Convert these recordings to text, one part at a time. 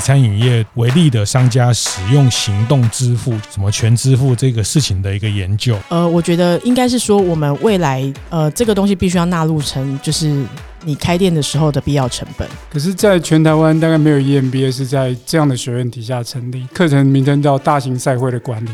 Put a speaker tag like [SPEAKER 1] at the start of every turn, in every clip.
[SPEAKER 1] 餐饮业为例的商家使用行动支付，什么全支付这个事情的一个研究。
[SPEAKER 2] 呃，我觉得应该是说，我们未来呃这个东西必须要纳入成就是。你开店的时候的必要成本。
[SPEAKER 3] 可是，在全台湾大概没有 EMBA 是在这样的学院底下成立，课程名称叫大型赛会的管理。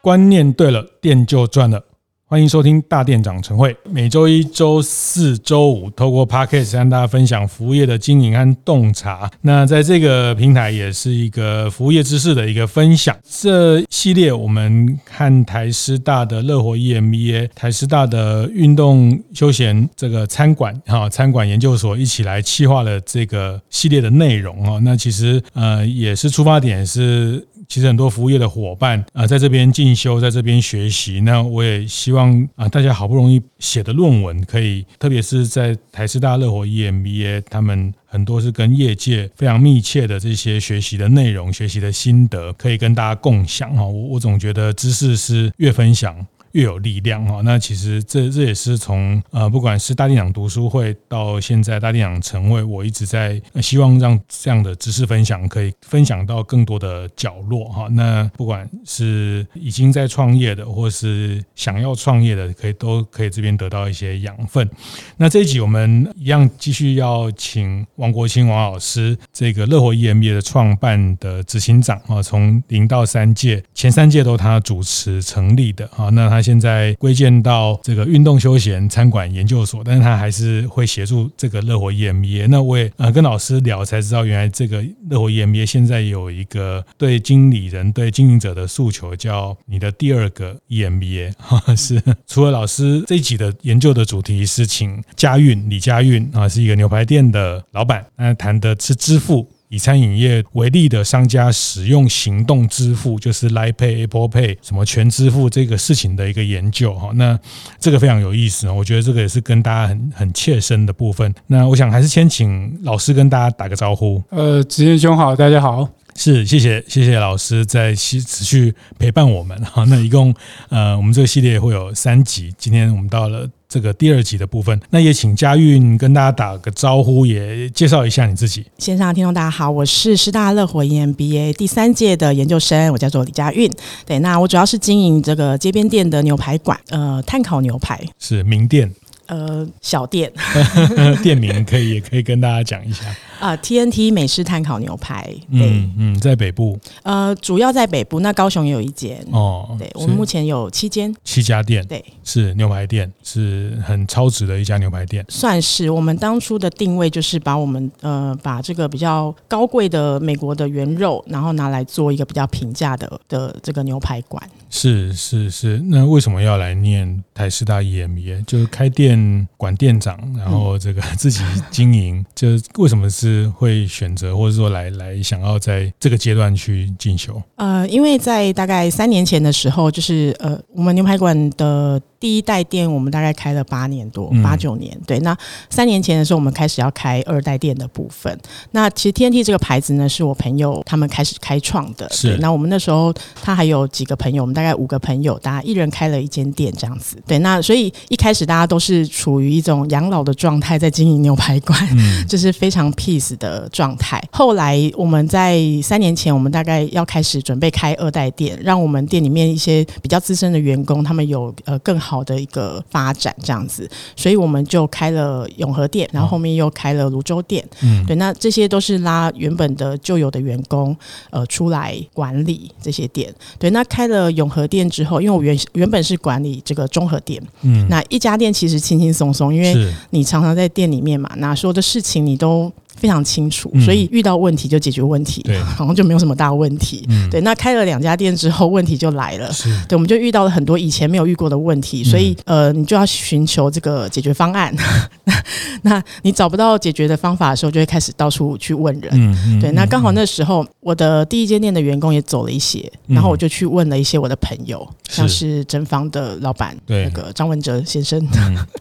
[SPEAKER 1] 观念对了，店就赚了。欢迎收听大店长晨会，每周一、周四、周五，透过 Podcast 跟大家分享服务业的经营和洞察。那在这个平台也是一个服务业知识的一个分享。这系列我们和台师大的乐活 EMBA、台师大的运动休闲这个餐馆哈餐馆研究所一起来企划了这个系列的内容啊。那其实呃也是出发点是。其实很多服务业的伙伴啊，在这边进修，在这边学习。那我也希望啊，大家好不容易写的论文，可以特别是在台师大乐活 EMBA，他们很多是跟业界非常密切的这些学习的内容、学习的心得，可以跟大家共享哈。我我总觉得知识是越分享。越有力量哈，那其实这这也是从呃，不管是大电长读书会到现在大电长晨会，我一直在希望让这样的知识分享可以分享到更多的角落哈。那不管是已经在创业的，或是想要创业的，可以都可以这边得到一些养分。那这一集我们一样继续要请王国兴王老师，这个乐活 EMBA 的创办的执行长啊，从零到三届，前三届都他主持成立的啊，那他。现在归建到这个运动休闲餐馆研究所，但是他还是会协助这个乐活 EMBA。那我也呃跟老师聊才知道，原来这个乐活 EMBA 现在有一个对经理人、对经营者的诉求，叫你的第二个 EMBA。是除了老师这一集的研究的主题是请家运李家运啊，是一个牛排店的老板，那谈的是支付。以餐饮业为例的商家使用行动支付，就是 l i Pay、Apple Pay 什么全支付这个事情的一个研究哈，那这个非常有意思，我觉得这个也是跟大家很很切身的部分。那我想还是先请老师跟大家打个招呼。
[SPEAKER 3] 呃，职业兄好，大家好。
[SPEAKER 1] 是，谢谢谢谢老师在持持续陪伴我们 哈。那一共呃，我们这个系列会有三集，今天我们到了。这个第二集的部分，那也请佳韵跟大家打个招呼，也介绍一下你自己。
[SPEAKER 2] 线上的听众大家好，我是师大乐活 EMBA 第三届的研究生，我叫做李佳韵。对，那我主要是经营这个街边店的牛排馆，呃，碳烤牛排
[SPEAKER 1] 是名店。
[SPEAKER 2] 呃，小店，
[SPEAKER 1] 店名可以也可以跟大家讲一下
[SPEAKER 2] 啊。TNT 美式炭烤牛排，
[SPEAKER 1] 嗯嗯，在北部，
[SPEAKER 2] 呃，主要在北部，那高雄也有一间
[SPEAKER 1] 哦。
[SPEAKER 2] 对，我们目前有七间，
[SPEAKER 1] 七家店，
[SPEAKER 2] 对，
[SPEAKER 1] 是牛排店，是很超值的一家牛排店。
[SPEAKER 2] 算是我们当初的定位，就是把我们呃把这个比较高贵的美国的原肉，然后拿来做一个比较平价的的这个牛排馆。
[SPEAKER 1] 是是是，那为什么要来念台师大 EMBA？就是开店管店长，然后这个自己经营，嗯、就为什么是会选择，或者说来来想要在这个阶段去进修？
[SPEAKER 2] 呃，因为在大概三年前的时候，就是呃，我们牛排馆的。第一代店我们大概开了八年多，八九年。对，那三年前的时候，我们开始要开二代店的部分。那其实 TNT 这个牌子呢，是我朋友他们开始开创的。
[SPEAKER 1] 是。
[SPEAKER 2] 那我们那时候他还有几个朋友，我们大概五个朋友，大家一人开了一间店这样子。对，那所以一开始大家都是处于一种养老的状态，在经营牛排馆，嗯，就是非常 peace 的状态。后来我们在三年前，我们大概要开始准备开二代店，让我们店里面一些比较资深的员工，他们有呃更好。好的一个发展这样子，所以我们就开了永和店，然后后面又开了泸州店。嗯，对，那这些都是拉原本的旧有的员工呃出来管理这些店。对，那开了永和店之后，因为我原原本是管理这个综合店，嗯，那一家店其实轻轻松松，因为你常常在店里面嘛，那所有的事情你都。非常清楚，所以遇到问题就解决问题，对，好像就没有什么大问题。嗯，对。那开了两家店之后，问题就来了，是对，我们就遇到了很多以前没有遇过的问题，所以呃，你就要寻求这个解决方案。那你找不到解决的方法的时候，就会开始到处去问人。嗯，对。那刚好那时候，我的第一间店的员工也走了一些，然后我就去问了一些我的朋友，像是真方的老板，对，那个张文哲先生，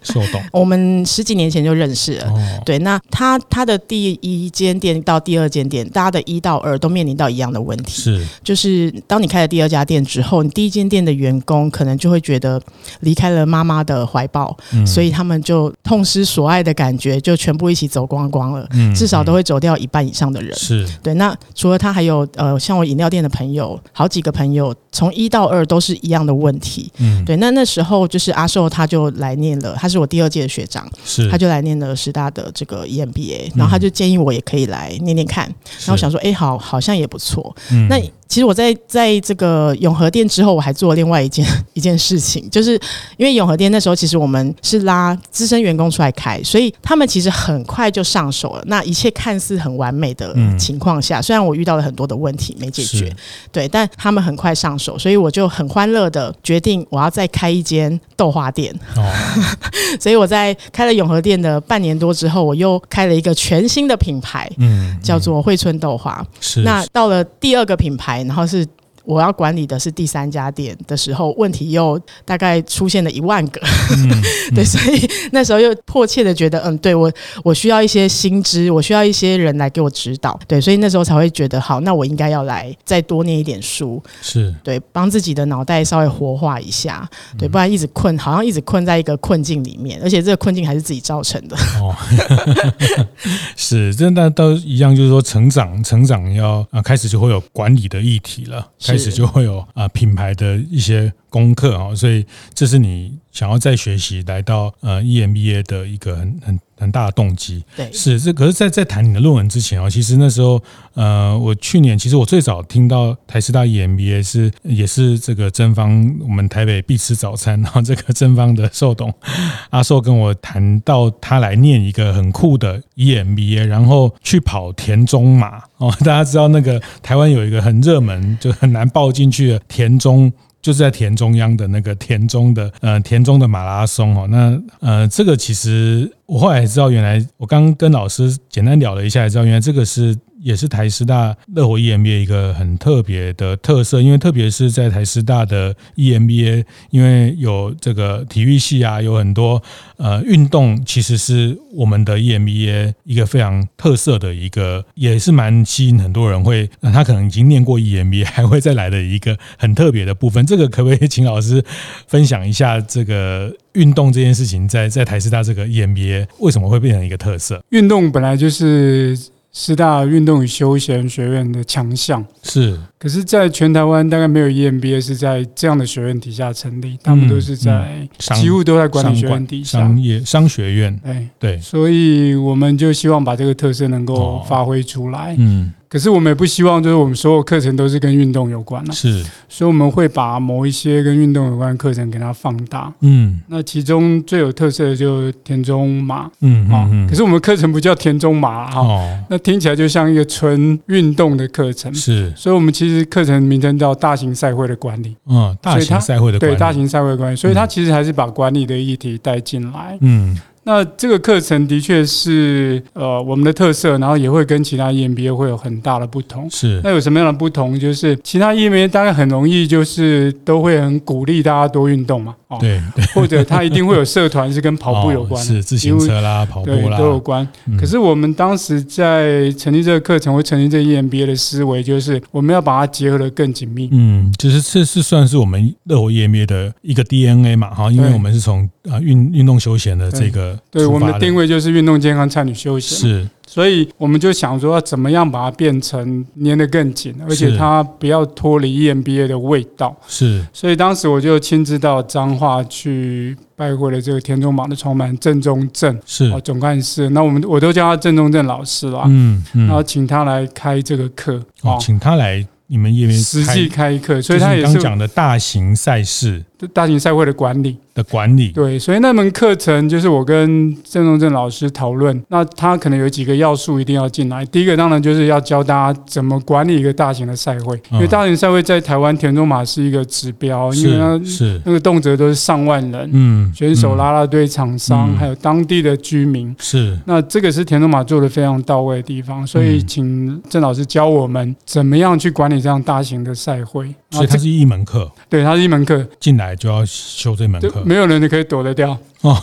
[SPEAKER 2] 是我懂。我们十几年前就认识了，对。那他他的第第一间店到第二间店，大家的一到二都面临到一样的问题，
[SPEAKER 1] 是，
[SPEAKER 2] 就是当你开了第二家店之后，你第一间店的员工可能就会觉得离开了妈妈的怀抱，嗯、所以他们就痛失所爱的感觉，就全部一起走光光了，嗯、至少都会走掉一半以上的人。
[SPEAKER 1] 是
[SPEAKER 2] 对。那除了他，还有呃，像我饮料店的朋友，好几个朋友从一到二都是一样的问题。嗯，对。那那时候就是阿寿他就来念了，他是我第二届的学长，
[SPEAKER 1] 是，
[SPEAKER 2] 他就来念了师大的这个 EMBA，然后他就建议我也可以来念念看，然后想说，哎、欸，好，好像也不错。嗯，那。其实我在在这个永和店之后，我还做了另外一件 一件事情，就是因为永和店那时候其实我们是拉资深员工出来开，所以他们其实很快就上手了。那一切看似很完美的情况下，虽然我遇到了很多的问题没解决，对，但他们很快上手，所以我就很欢乐的决定我要再开一间豆花店。哦，所以我在开了永和店的半年多之后，我又开了一个全新的品牌，嗯，叫做惠春豆花。是，那到了第二个品牌。然后是我要管理的是第三家店的时候，问题又大概出现了一万个，嗯 嗯、对，所以那时候又迫切的觉得，嗯，对我我需要一些新知，我需要一些人来给我指导，对，所以那时候才会觉得，好，那我应该要来再多念一点书，
[SPEAKER 1] 是。对，帮
[SPEAKER 2] 自己的脑袋稍微活化一下，对，不然一直困，好像一直困在一个困境里面，而且这个困境还是自己造成的。哦，
[SPEAKER 1] 是，真的都一样，就是说成长，成长要啊，开始就会有管理的议题了。开始就会有啊品牌的一些功课啊，所以这是你想要再学习来到呃 EMBA 的一个很很很大的动机。
[SPEAKER 2] 对，
[SPEAKER 1] 是这。可是，在在谈你的论文之前啊，其实那时候呃，我去年其实我最早听到台师大 EMBA 是也是这个正方，我们台北必吃早餐，然后这个正方的寿董阿寿跟我谈到他来念一个很酷的 EMBA，然后去跑田中马哦，大家知道那个台湾有一个很热门就很难报进去的田中。就是在田中央的那个田中的呃田中的马拉松哦，那呃这个其实我后来也知道，原来我刚跟老师简单聊了一下，也知道原来这个是。也是台师大乐活 EMBA 一个很特别的特色，因为特别是在台师大的 EMBA，因为有这个体育系啊，有很多呃运动，其实是我们的 EMBA 一个非常特色的一个，也是蛮吸引很多人会，他可能已经念过 EMBA 还会再来的一个很特别的部分。这个可不可以请老师分享一下这个运动这件事情在，在在台师大这个 EMBA 为什么会变成一个特色？
[SPEAKER 3] 运动本来就是。师大运动与休闲学院的强项。
[SPEAKER 1] 是，
[SPEAKER 3] 可是，在全台湾大概没有 EMBA 是在这样的学院底下成立，他们都是在几乎都在管理学院底下，
[SPEAKER 1] 商业商学院，哎，对，
[SPEAKER 3] 所以我们就希望把这个特色能够发挥出来，嗯。可是我们也不希望，就是我们所有课程都是跟运动有关的，
[SPEAKER 1] 是，
[SPEAKER 3] 所以我们会把某一些跟运动有关的课程给它放大，嗯，那其中最有特色的就是田中马，嗯啊，可是我们课程不叫田中马哈，哦，那听起来就像一个纯运动的课程，
[SPEAKER 1] 是，
[SPEAKER 3] 所以我们其实课程名称叫大型赛会的管理，
[SPEAKER 1] 嗯，大型赛会的管理，
[SPEAKER 3] 对，大型赛会的管理，所以它其实还是把管理的议题带进来，嗯。那这个课程的确是呃我们的特色，然后也会跟其他 EMBA 会有很大的不同。
[SPEAKER 1] 是，
[SPEAKER 3] 那有什么样的不同？就是其他 EMBA 大概很容易就是都会很鼓励大家多运动嘛，哦，
[SPEAKER 1] 对，对
[SPEAKER 3] 或者他一定会有社团是跟跑步有关的，
[SPEAKER 1] 是自行车啦、跑步啦
[SPEAKER 3] 都有关。可是我们当时在成立这个课程或成立这个 EMBA 的思维，就是我们要把它结合的更紧密。
[SPEAKER 1] 嗯，其实这是算是我们乐活 EMBA 的一个 DNA 嘛，哈，因为我们是从啊运运动休闲的这个。
[SPEAKER 3] 对，我们的定位就是运动健康、参与休闲，
[SPEAKER 1] 是，
[SPEAKER 3] 所以我们就想说，要怎么样把它变成粘得更紧，而且它不要脱离 EMBA 的味道，
[SPEAKER 1] 是。
[SPEAKER 3] 所以当时我就亲自到彰化去拜会了这个田中榜的创办郑中正，
[SPEAKER 1] 是。
[SPEAKER 3] 总干事。那我们我都叫他郑中正老师啦，嗯，嗯。然后请他来开这个课，
[SPEAKER 1] 哦，请他来你们业
[SPEAKER 3] 实际开课，所以他也是
[SPEAKER 1] 刚讲的大型赛事。
[SPEAKER 3] 大型赛会的管理。
[SPEAKER 1] 的管理，
[SPEAKER 3] 对，所以那门课程就是我跟郑中正老师讨论，那他可能有几个要素一定要进来。第一个当然就是要教大家怎么管理一个大型的赛会，因为大型赛会在台湾田中马是一个指标，因为它是。那个动辄都是上万人，嗯，选手、啦啦队、厂商，还有当地的居民，
[SPEAKER 1] 是。
[SPEAKER 3] 那这个是田中马做的非常到位的地方，所以请郑老师教我们怎么样去管理这样大型的赛会。
[SPEAKER 1] 所以它是一门课，
[SPEAKER 3] 对，它是一门课。
[SPEAKER 1] 进来。来就要修这门课，
[SPEAKER 3] 没有人可以躲得掉。
[SPEAKER 1] 哦，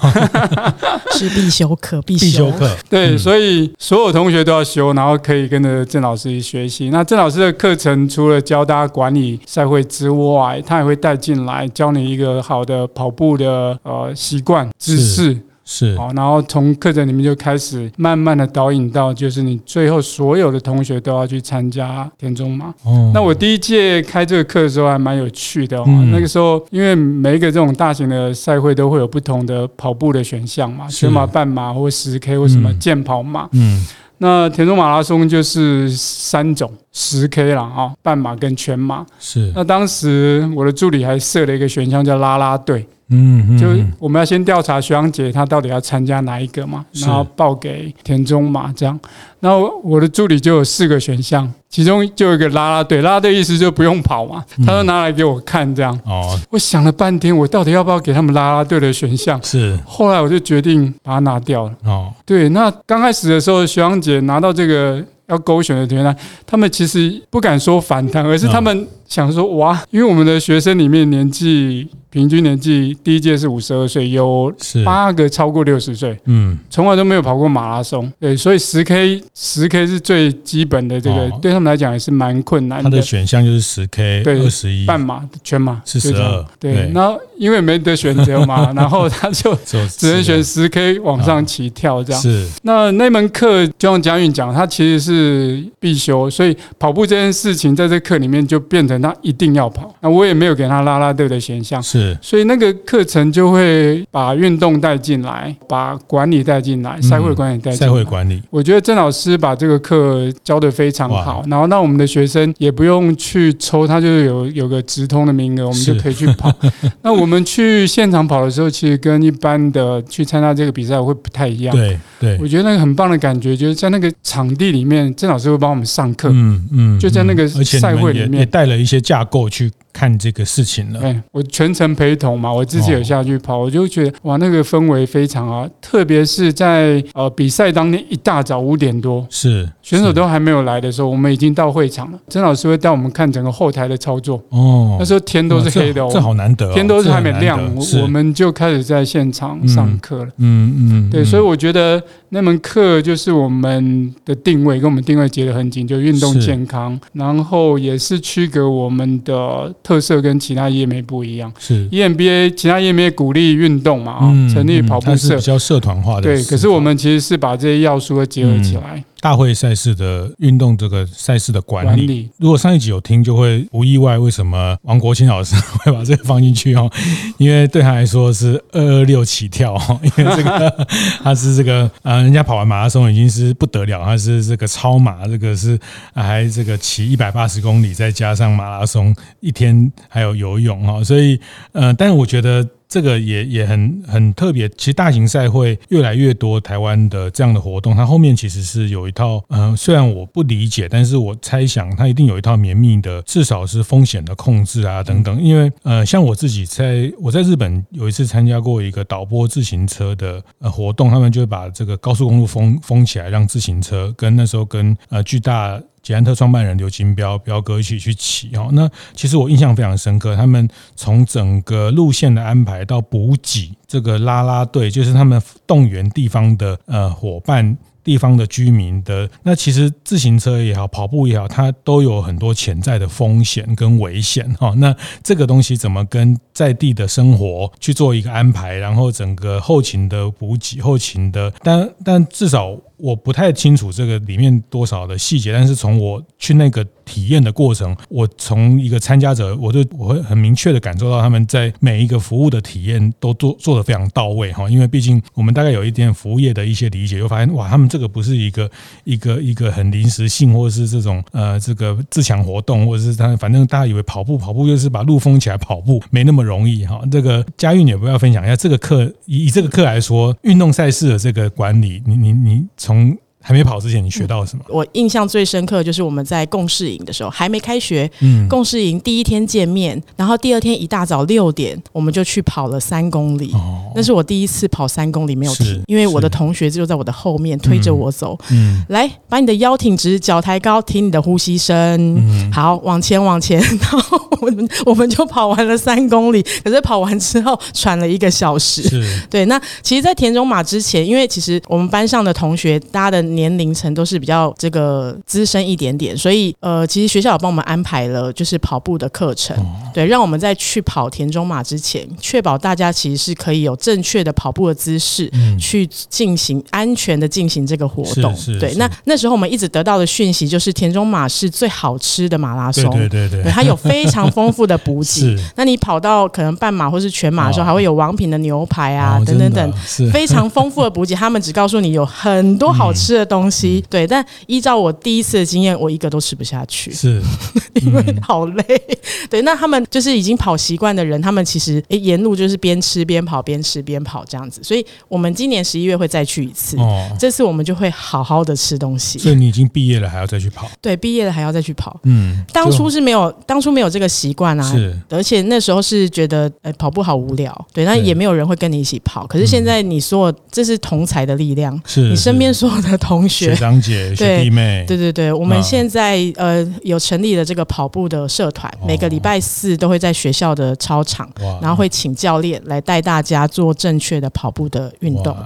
[SPEAKER 2] 是必修课，必
[SPEAKER 1] 必修课。
[SPEAKER 3] 对，所以所有同学都要修，然后可以跟着郑老师去学习。那郑老师的课程除了教大家管理赛会之外，他也会带进来教你一个好的跑步的呃习惯姿势。
[SPEAKER 1] 是，
[SPEAKER 3] 好，然后从课程里面就开始慢慢的导引到，就是你最后所有的同学都要去参加田中马。哦，那我第一届开这个课的时候还蛮有趣的哦。嗯、那个时候，因为每一个这种大型的赛会都会有不同的跑步的选项嘛，全马、半马或十 K 或什么健跑马。嗯，嗯那田中马拉松就是三种，十 K 了啊，半马跟全马。是，那当时我的助理还设了一个选项叫拉拉队。嗯，就我们要先调查徐阳姐她到底要参加哪一个嘛，然后报给田中马这样。然后我的助理就有四个选项，其中就有一个拉拉队，拉拉队意思就不用跑嘛，他就拿来给我看这样。哦，我想了半天，我到底要不要给他们拉拉队的选项？是。后来我就决定把它拿掉了。哦，对，那刚开始的时候，徐阳姐拿到这个要勾选的团员，他们其实不敢说反弹，而是他们想说哇，因为我们的学生里面年纪。平均年纪第一届是五十二岁，有八个超过六十岁，嗯，从来都没有跑过马拉松，对，所以十 K 十 K 是最基本的，这个、哦、对他们来讲也是蛮困难的。
[SPEAKER 1] 他的选项就是十 K，对，二十一，
[SPEAKER 3] 半马、全马
[SPEAKER 1] 四十二，
[SPEAKER 3] 对。然后因为没得选择嘛，然后他就 只能选十 K 往上起跳这样。是。那那门课就像佳韵讲，他其实是必修，所以跑步这件事情在这课里面就变成他一定要跑。那我也没有给他拉拉队的选项。是。所以那个课程就会把运动带进来，把管理带进来，赛会管理带进来。赛会管理，我觉得郑老师把这个课教得非常好，然后那我们的学生也不用去抽，他就是有有个直通的名额，我们就可以去跑。那我们去现场跑的时候，其实跟一般的去参加这个比赛会不太一样。对对，我觉得那个很棒的感觉，就是在那个场地里面，郑老师会帮我们上课。嗯嗯，就在那个赛会里面，也带了一些架构去。看这个事情了，哎，我全程陪同嘛，我自己有下去跑，我就觉得哇，那个氛围非常好，特别是在呃比赛当天一大早五点多，是选手都还没有来的时候，我们已经到会场了。曾老师会带我们看整个后台的操作，哦，那时候天都是黑的哦，这好难得，天都是还没亮，我们就开始在现场上课了。嗯嗯，对，所以我觉得那门课就是我们的定位跟我们定位结得很紧，就运动健康，然后也是区隔我们的。特色跟其他业媒不一样，是 EMBA 其他业媒鼓励运动嘛，啊、嗯，成立跑步社，比较社团化的。对，可是我们其实是把这些要素都结合起来。嗯大会赛事的运动这个赛事的管理，如果上一集有听，就会不意外为什么王国清老师会把这个放进去哦，因为对他来说是二二六起跳，因为这个 他是这个啊，人家跑完马拉松已经是不得了，他是这个超马，这个是还这个骑一百八十公里，再加上马拉松一天还有游泳哈，所以呃，但是我觉得。这个也也很很特别，其实大型赛会越来越多，台湾的这样的活动，它后面其实是有一套，嗯、呃，虽然我不理解，但是我猜想它一定有一套绵密的，至少是风险的控制啊等等。因为呃，像我自己在我在日本有一次参加过一个导播自行车的呃活动，他们就会把这个高速公路封封起来，让自行车跟那时候跟呃巨大。捷安特创办人刘金彪彪哥一起去骑哦，那其实我印象非常深刻。他们从整个路线的安排到补给，这个拉拉队就是他们动员地方的呃伙伴、地方的居民的。那其实自行车也好，跑步也好，它都有很多潜在的风险跟危险哈。那这个东西怎么跟在地的生活去做一个安排？然后整个后勤的补给、后勤的，但但至少。我不太清楚这个里面多少的细节，但是从我去那个体验的过程，我从一个参加者，我就我会很明确的感受到他们在每一个服务的体验都做做得非常到位哈，因为毕竟我们大概有一点服务业的一些理解，又发现哇，他们这个不是一个一个一个很临时性，或者是这种呃这个自强活动，或者是他反正大家以为跑步跑步就是把路封起来跑步，没那么容易哈。这个佳韵，也不要分享一下这个课以以这个课来说，运动赛事的这个管理，你你你从
[SPEAKER 1] 정, 还没跑之前，你学到了什么？
[SPEAKER 2] 我印象最深刻就是我们在共事营的时候，还没开学，嗯，共事营第一天见面，然后第二天一大早六点，我们就去跑了三公里。哦，那是我第一次跑三公里没有停，因为我的同学就在我的后面推着我走。嗯，来，把你的腰挺直，脚抬高，听你的呼吸声。嗯，好，往前往前，然后我们我们就跑完了三公里。可是跑完之后喘了一个小时。是，对。那其实，在田中马之前，因为其实我们班上的同学，大家的年龄层都是比较这个资深一点点，所以呃，其实学校有帮我们安排了就是跑步的课程，哦、对，让我们在去跑田中马之前，确保大家其实是可以有正确的跑步的姿势，嗯、去进行安全的进行这个活动。对，那那时候我们一直得到的讯息就是田中马是最好吃的马拉松，
[SPEAKER 1] 对对对对，
[SPEAKER 2] 它有非常丰富的补给。那你跑到可能半马或是全马的时候，还会有王品的牛排啊，哦、等等等，非常丰富的补给。他们只告诉你有很多好吃的东西，嗯、对。但依照我第一次的经验，我一个都吃不下去，是 因为好累。对，那他们就是已经跑习惯的人，他们其实诶沿路就是边吃边跑，边吃边跑这样子。所以我们今年十一月会再去一次，哦，这次我们就会好好的吃东西。
[SPEAKER 1] 所以你已经毕业了，还要再去跑？
[SPEAKER 2] 对，毕业了还要再去跑。嗯，当初是没有，当初没有这个习惯啊，是，而且那时候是觉得，哎，跑步好无聊，对，那也没有人会跟你一起跑。可是现在你说这是同才的力量，是你身边所有的同学、
[SPEAKER 1] 学长姐、学弟妹，
[SPEAKER 2] 对对对，我们现在呃有成立了这个跑步的社团，每个礼拜四都会在学校的操场，然后会请教练来带大家做正确的跑步的运动。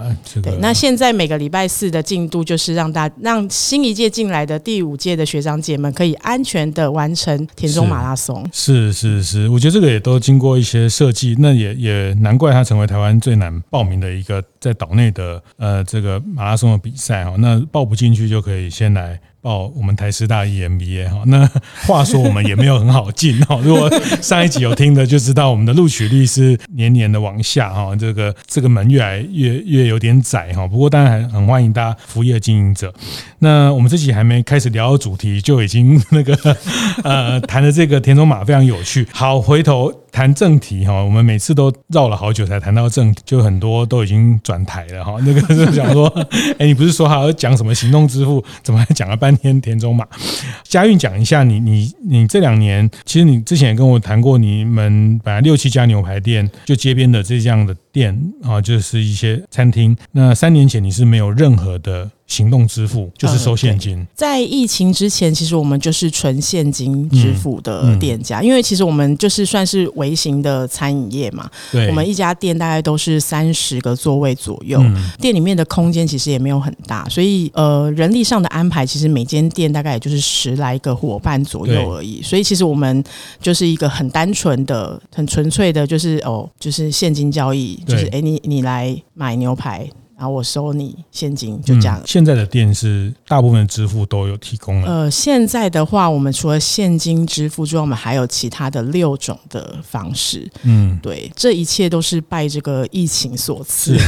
[SPEAKER 2] 对，那现在每个礼拜四的进度就是让大让新一届进来的第五届的学长姐们可以安全的完成田中马拉松。
[SPEAKER 1] 是是是，我觉得这个也都经过一些设计，那也也难怪它成为台湾最难报名的一个在岛内的呃这个马拉松的比赛哦。那报不进去就可以先来。报我们台师大 EMBA 哈，那话说我们也没有很好进哈。如果上一集有听的就知道，我们的录取率是年年的往下哈，这个这个门越来越越有点窄哈。不过当然很很欢迎大家服务业经营者。那我们这集还没开始聊主题，就已经那个呃谈的这个田中马非常有趣。好，回头谈正题哈。我们每次都绕了好久才谈到正题，就很多都已经转台了哈。那个是讲说，哎，你不是说还要讲什么行动支付，怎么还讲了半？天田中马，佳韵讲一下你你你这两年，其实你之前也跟我谈过，你们本来六七家牛排店，就街边的这样的店啊，就是一些餐厅。那三年前你是没有任何的。行动支付就是收现金。
[SPEAKER 2] 呃、在疫情之前，其实我们就是纯现金支付的店家，嗯嗯、因为其实我们就是算是微型的餐饮业嘛。对，我们一家店大概都是三十个座位左右，嗯、店里面的空间其实也没有很大，所以呃，人力上的安排，其实每间店大概也就是十来个伙伴左右而已。所以其实我们就是一个很单纯的、很纯粹的，就是哦，就是现金交易，就是哎对，你你来买牛排。然后我收你现金，就这样、嗯。
[SPEAKER 1] 现在的店是大部分支付都有提供了。
[SPEAKER 2] 呃，现在的话，我们除了现金支付之外，我们还有其他的六种的方式。嗯，对，这一切都是拜这个疫情所
[SPEAKER 1] 赐。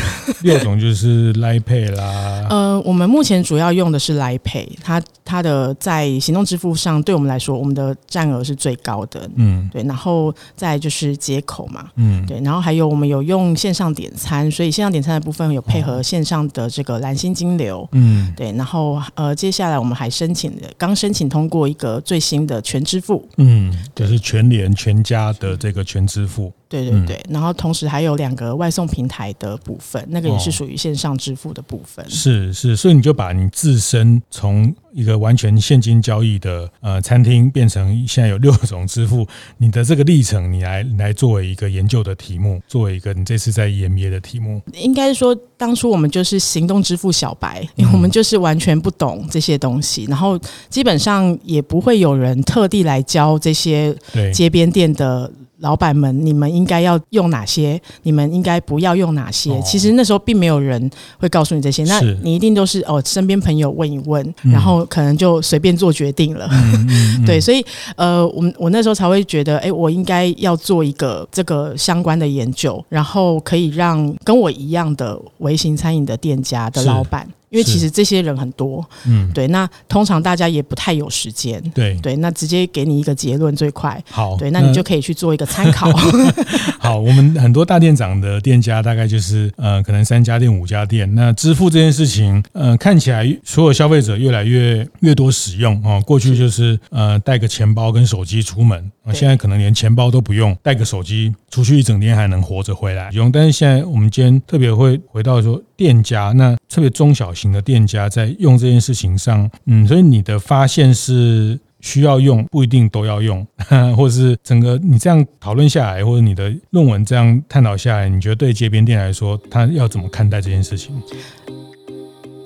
[SPEAKER 1] 六种就是 Line Pay 啦。
[SPEAKER 2] 呃，我们目前主要用的是 Line Pay，它它的在行动支付上，对我们来说，我们的占额是最高的。嗯，对，然后再就是接口嘛。嗯，对，然后还有我们有用线上点餐，所以线上点餐的部分有配合、哦。线上的这个蓝星金流，嗯，对，然后呃，接下来我们还申请了，刚申请通过一个最新的全支付，
[SPEAKER 1] 嗯，就是全联全家的这个全支付。
[SPEAKER 2] 对对对，然后同时还有两个外送平台的部分，那个也是属于线上支付的部分。哦、
[SPEAKER 1] 是是，所以你就把你自身从一个完全现金交易的呃餐厅，变成现在有六种支付，你的这个历程，你来来作为一个研究的题目，作为一个你这次在 EMBA 的题目。
[SPEAKER 2] 应该说，当初我们就是行动支付小白，因为我们就是完全不懂这些东西，然后基本上也不会有人特地来教这些街边店的。老板们，你们应该要用哪些？你们应该不要用哪些？哦、其实那时候并没有人会告诉你这些，那你一定都是哦，身边朋友问一问，嗯、然后可能就随便做决定了。嗯嗯 嗯、对，所以呃，我我那时候才会觉得，哎，我应该要做一个这个相关的研究，然后可以让跟我一样的微型餐饮的店家的老板。因为其实这些人很多，
[SPEAKER 1] 嗯，
[SPEAKER 2] 对。那通常大家也不太有时间，
[SPEAKER 1] 对
[SPEAKER 2] 对。那直接给你一个结论最快，
[SPEAKER 1] 好，
[SPEAKER 2] 对，那你就可以去做一个参考。
[SPEAKER 1] 好，我们很多大店长的店家大概就是呃，可能三家店、五家店。那支付这件事情，呃，看起来所有消费者越来越越多使用哦。过去就是呃，带个钱包跟手机出门，现在可能连钱包都不用，带个手机出去一整天还能活着回来用。但是现在我们今天特别会回到说店家，那特别中小型的店家在用这件事情上，嗯，所以你的发现是需要用，不一定都要用，或者是整个你这样讨论下来，或者你的论文这样探讨下来，你觉得对街边店来说，他要怎么看待这件事情？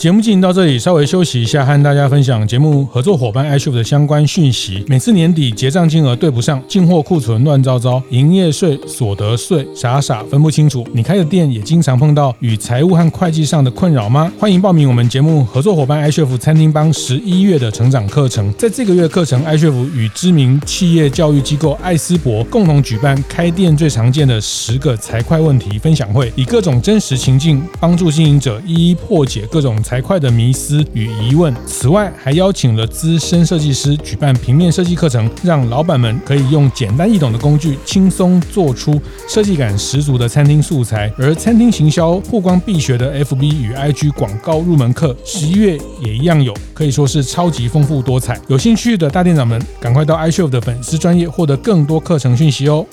[SPEAKER 1] 节目进行到这里，稍微休息一下，和大家分享节目合作伙伴 iCHEF 的相关讯息。每次年底结账金额对不上，进货库存乱糟糟，营业税、所得税傻傻分不清楚。你开的店也经常碰到与财务和会计上的困扰吗？欢迎报名我们节目合作伙伴 iCHEF 餐厅帮十一月的成长课程。在这个月课程，iCHEF 与知名企业教育机构艾斯博共同举办开店最常见的十个财会问题分享会，以各种真实情境帮助经营者一一破解各种。财会的迷思与疑问。此外，还邀请了资深设计师举办平面设计课程，让老板们可以用简单易懂的工具，轻松做出设计感十足的餐厅素材。而餐厅行销曝光必学的 FB 与 IG 广告入门课，十一月也一样有，可以说是超级丰富多彩。有兴趣的大店长们，赶快到 iCHEF 的粉丝专页获得更多课程讯息哦。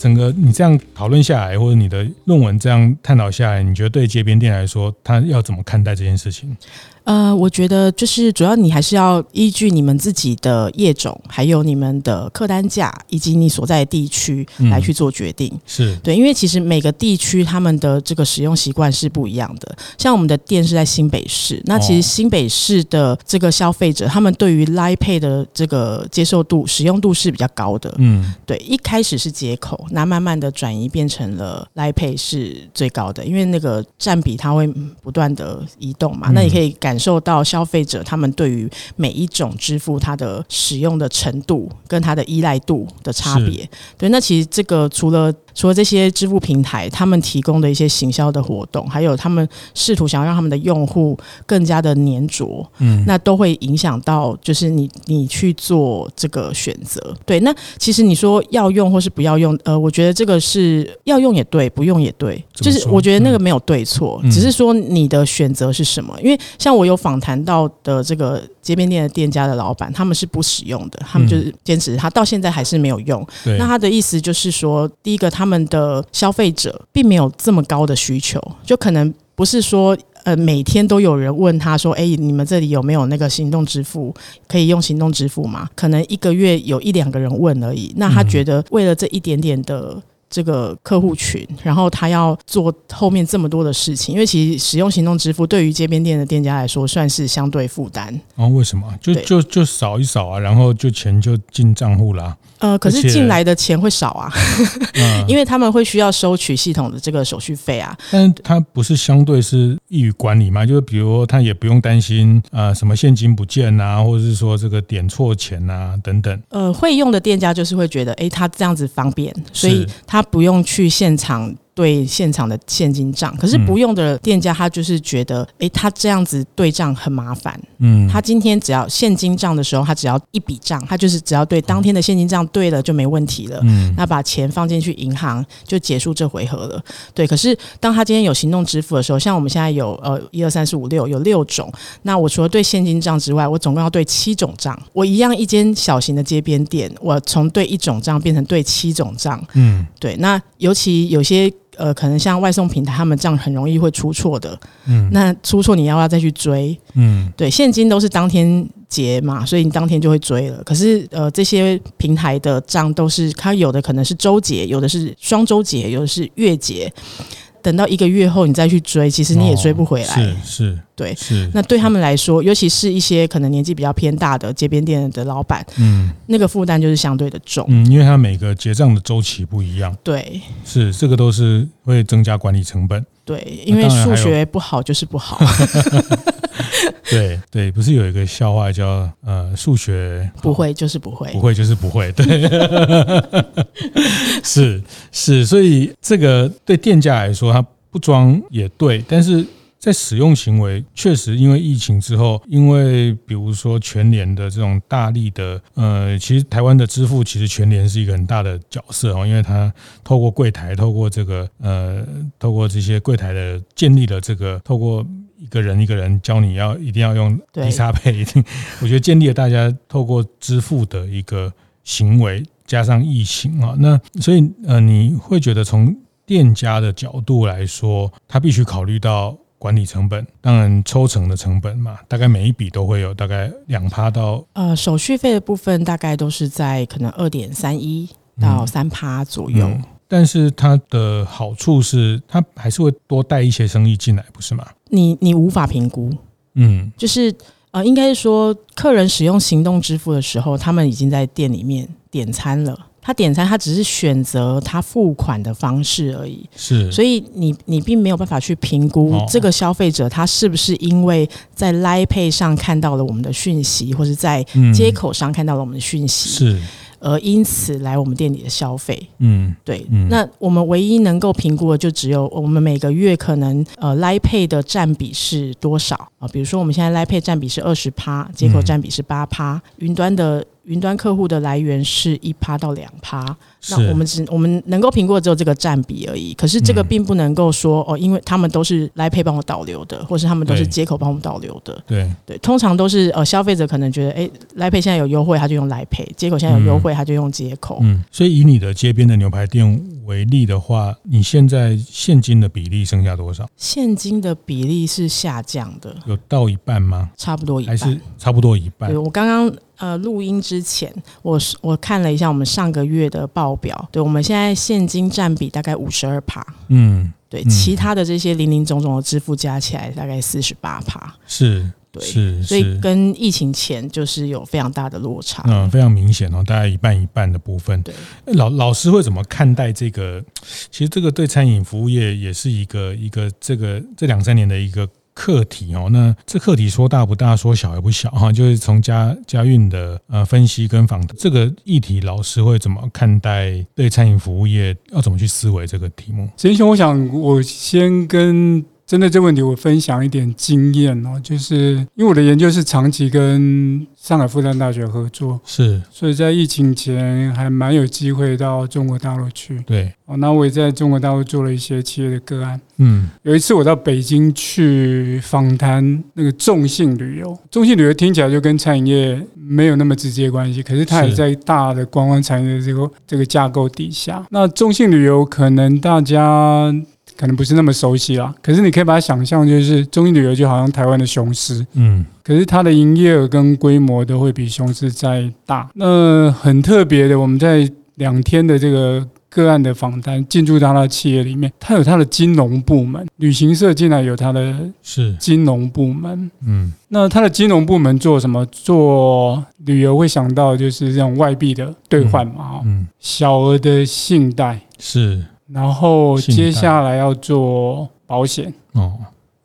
[SPEAKER 1] 整个你这样讨论下来，或者你的论文这样探讨下来，你觉得对街边店来说，他要怎么看待这件事情？
[SPEAKER 2] 呃，我觉得就是主要你还是要依据你们自己的业种，还有你们的客单价，以及你所在的地区来去做决定。
[SPEAKER 1] 嗯、是
[SPEAKER 2] 对，因为其实每个地区他们的这个使用习惯是不一样的。像我们的店是在新北市，那其实新北市的这个消费者，他们对于 Line Pay 的这个接受度、使用度是比较高的。嗯，对，一开始是接口，那慢慢的转移变成了 Line Pay 是最高的，因为那个占比它会不断的移动嘛。那你可以感受到消费者他们对于每一种支付它的使用的程度跟它的依赖度的差别，对，那其实这个除了。除了这些支付平台，他们提供的一些行销的活动，还有他们试图想要让他们的用户更加的粘着，嗯，那都会影响到，就是你你去做这个选择。对，那其实你说要用或是不要用，呃，我觉得这个是要用也对，不用也对，就是我觉得那个没有对错，只是说你的选择是什么。因为像我有访谈到的这个街边店的店家的老板，他们是不使用的，他们就是坚持他到现在还是没有用。那他的意思就是说，第一个他。们的消费者并没有这么高的需求，就可能不是说呃每天都有人问他说，哎，你们这里有没有那个行动支付可以用行动支付吗？可能一个月有一两个人问而已。那他觉得为了这一点点的。这个客户群，然后他要做后面这么多的事情，因为其实使用行动支付对于街边店的店家来说算是相对负担。哦，
[SPEAKER 1] 为什么？就就就扫一扫啊，然后就钱就进账户啦。
[SPEAKER 2] 呃，可是进来的钱会少啊，嗯、因为他们会需要收取系统的这个手续费啊。
[SPEAKER 1] 但是它不是相对是易于管理嘛？就是比如说他也不用担心啊、呃，什么现金不见啊，或者是说这个点错钱啊等等。
[SPEAKER 2] 呃，会用的店家就是会觉得，哎，他这样子方便，所以他。他不用去现场。对现场的现金账，可是不用的店家他就是觉得，哎、嗯，他这样子对账很麻烦。嗯，他今天只要现金账的时候，他只要一笔账，他就是只要对当天的现金账对了就没问题了。嗯，那把钱放进去银行就结束这回合了。对，可是当他今天有行动支付的时候，像我们现在有呃一二三四五六有六种，那我除了对现金账之外，我总共要对七种账。我一样一间小型的街边店，我从对一种账变成对七种账。嗯，对，那尤其有些。呃，可能像外送平台，他们这样很容易会出错的。嗯，那出错你要不要再去追？嗯，对，现金都是当天结嘛，所以你当天就会追了。可是呃，这些平台的账都是，它有的可能是周结，有的是双周结，有的是月结。等到一个月后你再去追，其实你也追不回来。
[SPEAKER 1] 哦、是是，
[SPEAKER 2] 对是。那对他们来说，尤其是一些可能年纪比较偏大的街边店的老板，嗯，那个负担就是相对的重。
[SPEAKER 1] 嗯，因为他每个结账的周期不一样。
[SPEAKER 2] 对，
[SPEAKER 1] 是这个都是会增加管理成本。
[SPEAKER 2] 对，因为数学不好就是不好。
[SPEAKER 1] 对对，不是有一个笑话叫呃，数学
[SPEAKER 2] 不会就是不会，
[SPEAKER 1] 不会就是不会。对，是是，所以这个对店家来说，他不装也对，但是在使用行为，确实因为疫情之后，因为比如说全年的这种大力的，呃，其实台湾的支付其实全年是一个很大的角色哦，因为它透过柜台，透过这个呃，透过这些柜台的建立了这个，透过一个人一个人教你要一定要用低差配一定，我觉得建立了大家透过支付的一个行为，加上疫情啊，那所以呃，你会觉得从店家的角度来说，他必须考虑到管理成本，当然抽成的成本嘛，大概每一笔都会有大概两趴到
[SPEAKER 2] 呃手续费的部分，大概都是在可能二点三一到三趴左右。嗯嗯，
[SPEAKER 1] 但是它的好处是，它还是会多带一些生意进来，不是吗？
[SPEAKER 2] 你你无法评估，嗯，就是呃，应该是说，客人使用行动支付的时候，他们已经在店里面点餐了。他点餐，他只是选择他付款的方式而已。
[SPEAKER 1] 是，
[SPEAKER 2] 所以你你并没有办法去评估这个消费者他是不是因为在 Line Pay 上看到了我们的讯息，或者在接口上看到了我们的讯息。
[SPEAKER 1] 是。
[SPEAKER 2] 而因此来我们店里的消费，
[SPEAKER 1] 嗯，
[SPEAKER 2] 对，嗯，那我们唯一能够评估的就只有我们每个月可能呃 Line Pay 的占比是多少啊？比如说我们现在 Line Pay 占比是二十趴，接口占比是八趴，云端的。云端客户的来源是一趴到两趴，那我们只我们能够评估的只有这个占比而已。可是这个并不能够说哦，因为他们都是 Line Pay 帮我导流的，或是他们都是接口帮我们导流的。
[SPEAKER 1] 对
[SPEAKER 2] 对，通常都是呃消费者可能觉得哎，Line Pay 现在有优惠，他就用 Line Pay；街口现在有优惠，他就用接口。
[SPEAKER 1] 嗯，所以以你的街边的牛排店为例的话，你现在现金的比例剩下多少？
[SPEAKER 2] 现金的比例是下降的，
[SPEAKER 1] 有到一半吗？
[SPEAKER 2] 差不多一半，
[SPEAKER 1] 还是差不多一半？
[SPEAKER 2] 对，我刚刚。呃，录音之前，我我看了一下我们上个月的报表，对，我们现在现金占比大概五十二趴，
[SPEAKER 1] 嗯，
[SPEAKER 2] 对，其他的这些零零总总的支付加起来大概四十八趴，
[SPEAKER 1] 是，
[SPEAKER 2] 对，
[SPEAKER 1] 是，
[SPEAKER 2] 所以跟疫情前就是有非常大的落差，
[SPEAKER 1] 嗯，非常明显哦，大概一半一半的部分。
[SPEAKER 2] 对，
[SPEAKER 1] 老老师会怎么看待这个？其实这个对餐饮服务业也是一个一个这个这两三年的一个。课题哦，那这课题说大不大，说小也不小哈。就是从家家运的呃分析跟访这个议题，老师会怎么看待？对餐饮服务业要怎么去思维这个题目？
[SPEAKER 3] 贤兄，我想我先跟。针对这问题，我分享一点经验哦，就是因为我的研究是长期跟上海复旦大学合作，
[SPEAKER 1] 是，
[SPEAKER 3] 所以在疫情前还蛮有机会到中国大陆去。
[SPEAKER 1] 对，
[SPEAKER 3] 哦，那我也在中国大陆做了一些企业的个案。
[SPEAKER 1] 嗯，
[SPEAKER 3] 有一次我到北京去访谈那个众信旅游，众信旅游听起来就跟餐饮业没有那么直接关系，可是它也在大的观光产业的这个这个架构底下。那众信旅游可能大家。可能不是那么熟悉啦，可是你可以把它想象，就是众信旅游就好像台湾的雄狮，
[SPEAKER 1] 嗯，
[SPEAKER 3] 可是它的营业额跟规模都会比雄狮再大。那很特别的，我们在两天的这个个案的访谈，进驻到他的企业里面，它有它的金融部门，旅行社进来有它的是。金融部门，
[SPEAKER 1] 嗯，
[SPEAKER 3] 那它的金融部门做什么？做旅游会想到就是这种外币的兑换嘛，
[SPEAKER 1] 嗯，
[SPEAKER 3] 小额的信贷。
[SPEAKER 1] 是。
[SPEAKER 3] 然后接下来要做保险
[SPEAKER 1] 哦，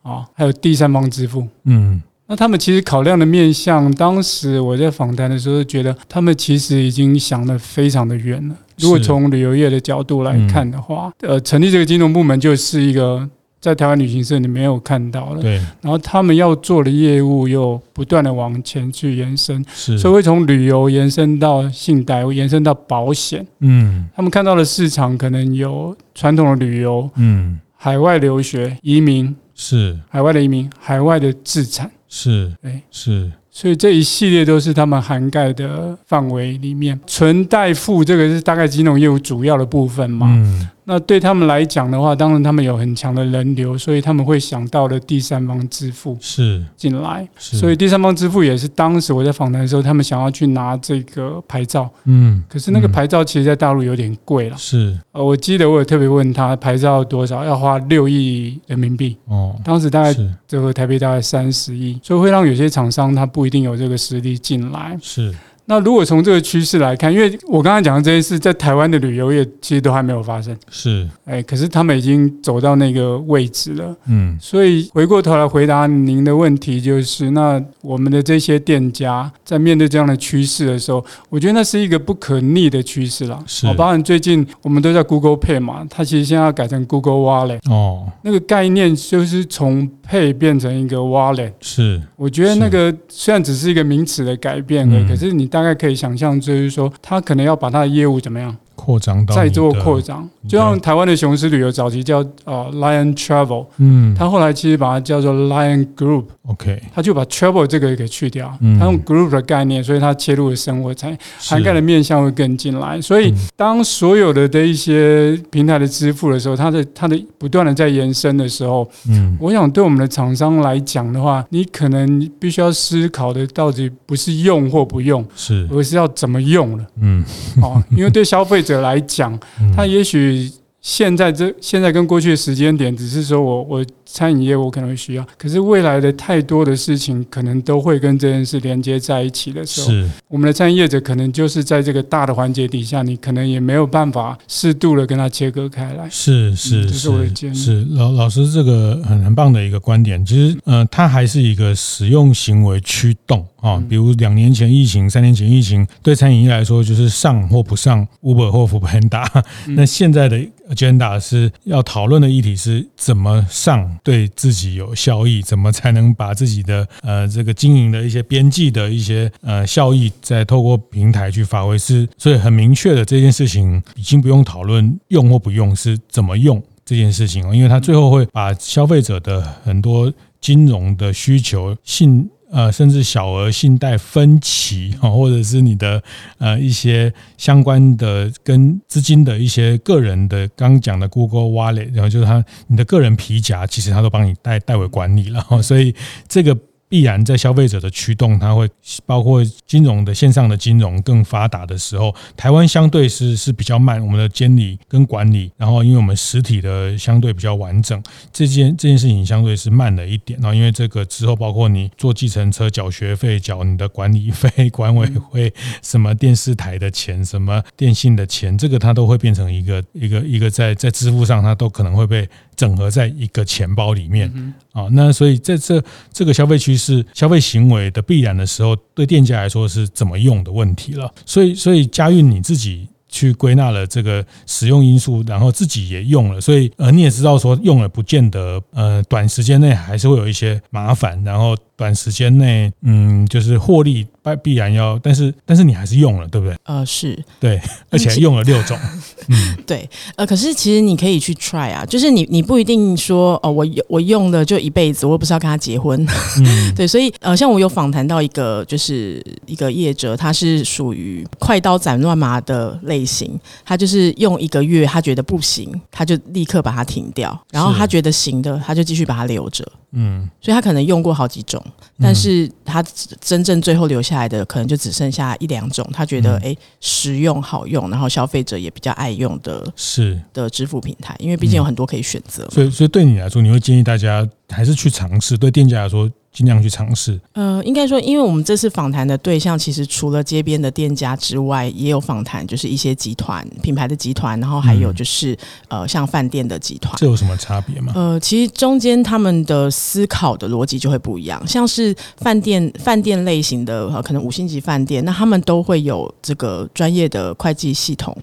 [SPEAKER 3] 啊，还有第三方支付。
[SPEAKER 1] 嗯，
[SPEAKER 3] 那他们其实考量的面向，当时我在访谈的时候觉得，他们其实已经想得非常的远了。如果从旅游业的角度来看的话，呃，成立这个金融部门就是一个。在台湾旅行社你没有看到了，
[SPEAKER 1] 对，
[SPEAKER 3] 然后他们要做的业务又不断的往前去延伸，
[SPEAKER 1] 是，
[SPEAKER 3] 所以会从旅游延伸到信贷，会延伸到保险，
[SPEAKER 1] 嗯，
[SPEAKER 3] 他们看到的市场可能有传统的旅游，
[SPEAKER 1] 嗯，
[SPEAKER 3] 海外留学、移民，
[SPEAKER 1] 是，
[SPEAKER 3] 海外的移民，海外的资产，
[SPEAKER 1] 是，
[SPEAKER 3] 对，
[SPEAKER 1] 是。
[SPEAKER 3] 所以这一系列都是他们涵盖的范围里面，存贷付这个是大概金融业务主要的部分嘛。
[SPEAKER 1] 嗯。
[SPEAKER 3] 那对他们来讲的话，当然他们有很强的人流，所以他们会想到了第三方支付
[SPEAKER 1] 是
[SPEAKER 3] 进来。所以第三方支付也是当时我在访谈的时候，他们想要去拿这个牌照。
[SPEAKER 1] 嗯。
[SPEAKER 3] 可是那个牌照其实，在大陆有点贵了。
[SPEAKER 1] 是。呃，
[SPEAKER 3] 我记得我有特别问他牌照多少，要花六亿人民币。
[SPEAKER 1] 哦。
[SPEAKER 3] 当时大概折合台币大概三十亿，所以会让有些厂商他不一定有这个实力进来。
[SPEAKER 1] 是，
[SPEAKER 3] 那如果从这个趋势来看，因为我刚才讲的这些事，在台湾的旅游业其实都还没有发生。
[SPEAKER 1] 是，
[SPEAKER 3] 哎，可是他们已经走到那个位置了。
[SPEAKER 1] 嗯，
[SPEAKER 3] 所以回过头来回答您的问题，就是那我们的这些店家在面对这样的趋势的时候，我觉得那是一个不可逆的趋势了。
[SPEAKER 1] 是，
[SPEAKER 3] 包含最近我们都在 Google Pay 嘛，它其实现在要改成 Google Wallet。
[SPEAKER 1] 哦，
[SPEAKER 3] 那个概念就是从 Pay 变成一个 Wallet。
[SPEAKER 1] 是，
[SPEAKER 3] 我觉得那个虽然只是一个名词的改变而已，可是你大概可以想象，就是说他可能要把他的业务怎么样？
[SPEAKER 1] 扩张到
[SPEAKER 3] 再做扩张，就像台湾的雄狮旅游早期叫呃 Lion Travel，
[SPEAKER 1] 嗯，
[SPEAKER 3] 他后来其实把它叫做 Lion Group，OK，他就把 Travel 这个给去掉，他用 Group 的概念，所以他切入的生活才涵盖的面向会更进来。所以当所有的的一些平台的支付的时候，它的它的不断的在延伸的时候，嗯，我想对我们的厂商来讲的话，你可能必须要思考的到底不是用或不用，
[SPEAKER 1] 是，
[SPEAKER 3] 而是要怎么用了，
[SPEAKER 1] 嗯，
[SPEAKER 3] 哦，因为对消费者来讲，他也许现在这现在跟过去的时间点，只是说我我。餐饮业我可能会需要，可是未来的太多的事情可能都会跟这件事连接在一起的时候，是我们的餐饮业者可能就是在这个大的环节底下，你可能也没有办法适度的跟它切割开来。
[SPEAKER 1] 是是、嗯、
[SPEAKER 3] 这是我的建议。
[SPEAKER 1] 是老老师这个很很棒的一个观点，其实呃，它还是一个使用行为驱动啊。比如两年前疫情，三年前疫情，对餐饮业来说就是上或不上 Uber 或 Foodpanda。那现在的 agenda 是要讨论的议题是怎么上。对自己有效益，怎么才能把自己的呃这个经营的一些边际的一些呃效益，再透过平台去发挥？是所以很明确的这件事情，已经不用讨论用或不用，是怎么用这件事情哦，因为它最后会把消费者的很多金融的需求信。呃，甚至小额信贷分期哈，或者是你的呃一些相关的跟资金的一些个人的，刚讲的 Google Wallet，然后就是他你的个人皮夹，其实他都帮你代代为管理了，所以这个。必然在消费者的驱动，它会包括金融的线上的金融更发达的时候，台湾相对是是比较慢，我们的监理跟管理，然后因为我们实体的相对比较完整，这件这件事情相对是慢了一点。然后因为这个之后，包括你坐计程车缴学费、缴你的管理费、管委会什么电视台的钱、什么电信的钱，这个它都会变成一个一个一个在在支付上，它都可能会被。整合在一个钱包里面啊，那所以在这这个消费趋势、消费行为的必然的时候，对店家来说是怎么用的问题了。所以，所以佳运你自己去归纳了这个使用因素，然后自己也用了，所以呃你也知道说用了不见得呃短时间内还是会有一些麻烦，然后。短时间内，嗯，就是获利必必然要，但是 但是你还是用了，对不对？
[SPEAKER 2] 呃，是。
[SPEAKER 1] 对，而且还用了六种，嗯，
[SPEAKER 2] 对，呃，可是其实你可以去 try 啊，就是你你不一定说哦，我我用了就一辈子，我又不是要跟他结婚，嗯，对，所以呃，像我有访谈到一个就是一个业者，他是属于快刀斩乱麻的类型，他就是用一个月，他觉得不行，他就立刻把它停掉，然后他觉得行的，他就继续把它留着。嗯，所以他可能用过好几种，但是他真正最后留下来的可能就只剩下一两种，他觉得哎、欸、实用好用，然后消费者也比较爱用的，是的支付平台，因为毕竟有很多可以选择。
[SPEAKER 1] 所以，所以对你来说，你会建议大家还是去尝试？对店家来说？尽量去尝试。
[SPEAKER 2] 呃，应该说，因为我们这次访谈的对象，其实除了街边的店家之外，也有访谈，就是一些集团品牌的集团，然后还有就是、嗯、呃，像饭店的集团。
[SPEAKER 1] 这有什么差别吗？
[SPEAKER 2] 呃，其实中间他们的思考的逻辑就会不一样。像是饭店饭店类型的，呃，可能五星级饭店，那他们都会有这个专业的会计系统。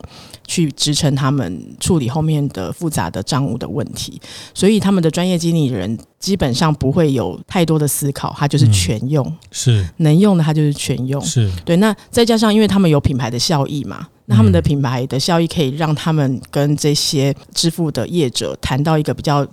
[SPEAKER 2] 去支撑他们处理后面的复杂的账务的问题，所以他们的专业经理人基本上不会有太多的思考，它就是全用，嗯、是。能用的它就是全用，是。对。那再加上因为他们有品牌的效益嘛。那他们的品牌的效益可以让他们跟这些支付的业者谈到一个比较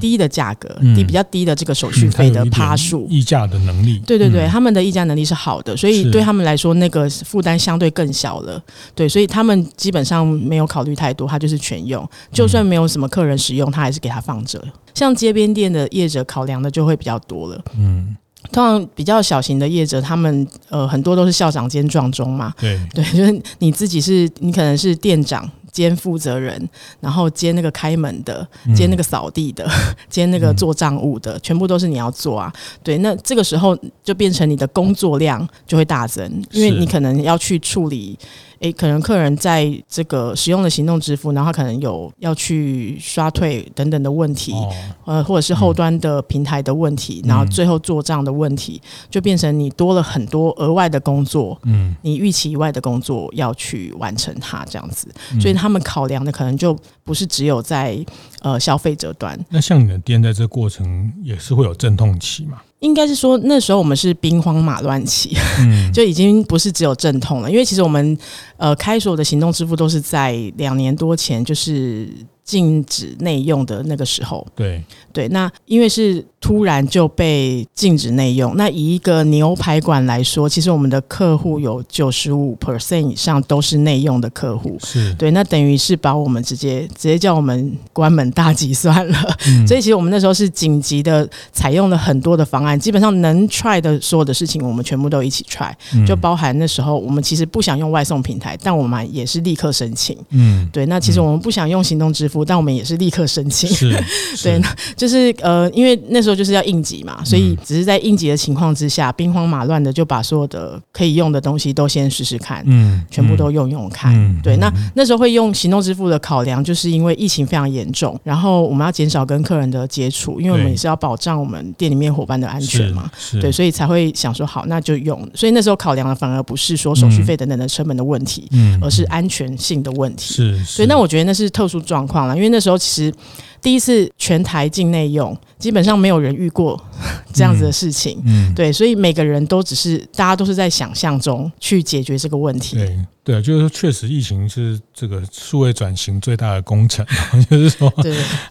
[SPEAKER 2] 低的价格，低比较低的这个手续费的趴数，
[SPEAKER 1] 议价的能力。
[SPEAKER 2] 对对对，他们的议价能力是好的，所以对他们来说那个负担相对更小了。对，所以他们基本上没有考虑太多，他就是全用，就算没有什么客人使用，他还是给他放着。像街边店的业者考量的就会比较多了。嗯。通常比较小型的业者，他们呃很多都是校长兼撞钟嘛。对对，就是你自己是，你可能是店长兼负责人，然后兼那个开门的，兼那个扫地的，兼那个做账务的，全部都是你要做啊。对，那这个时候就变成你的工作量就会大增，因为你可能要去处理。诶，可能客人在这个使用的行动支付，然后他可能有要去刷退等等的问题，哦、呃，或者是后端的平台的问题，嗯、然后最后做账的问题，就变成你多了很多额外的工作，嗯，你预期以外的工作要去完成它这样子，嗯、所以他们考量的可能就不是只有在呃消费者端。
[SPEAKER 1] 那像你的店在这过程也是会有阵痛期吗？
[SPEAKER 2] 应该是说那时候我们是兵荒马乱期，嗯，就已经不是只有阵痛了，因为其实我们呃开锁的行动支付都是在两年多前，就是。禁止内用的那个时候，
[SPEAKER 1] 对
[SPEAKER 2] 对，那因为是突然就被禁止内用。那以一个牛排馆来说，其实我们的客户有九十五 percent 以上都是内用的客户，
[SPEAKER 1] 是
[SPEAKER 2] 对，那等于是把我们直接直接叫我们关门大吉算了。嗯、所以其实我们那时候是紧急的采用了很多的方案，基本上能 try 的所有的事情，我们全部都一起 try，就包含那时候我们其实不想用外送平台，但我们也是立刻申请。嗯，对，那其实我们不想用行动支付。但我们也是立刻申请，
[SPEAKER 1] 是，
[SPEAKER 2] 对，就是呃，因为那时候就是要应急嘛，所以只是在应急的情况之下，兵荒马乱的就把所有的可以用的东西都先试试看，嗯，全部都用用看，嗯、对。那那时候会用行动支付的考量，就是因为疫情非常严重，然后我们要减少跟客人的接触，因为我们也是要保障我们店里面伙伴的安全嘛，对，所以才会想说好，那就用。所以那时候考量的反而不是说手续费等等的成本的问题，嗯，而是安全性的问题，
[SPEAKER 1] 是。
[SPEAKER 2] 所以那我觉得那是特殊状况了。因为那时候其实第一次全台境内用，基本上没有人遇过 这样子的事情，嗯，嗯对，所以每个人都只是大家都是在想象中去解决这个问题。
[SPEAKER 1] 对对，就是说确实疫情是这个数位转型最大的工程，就是说，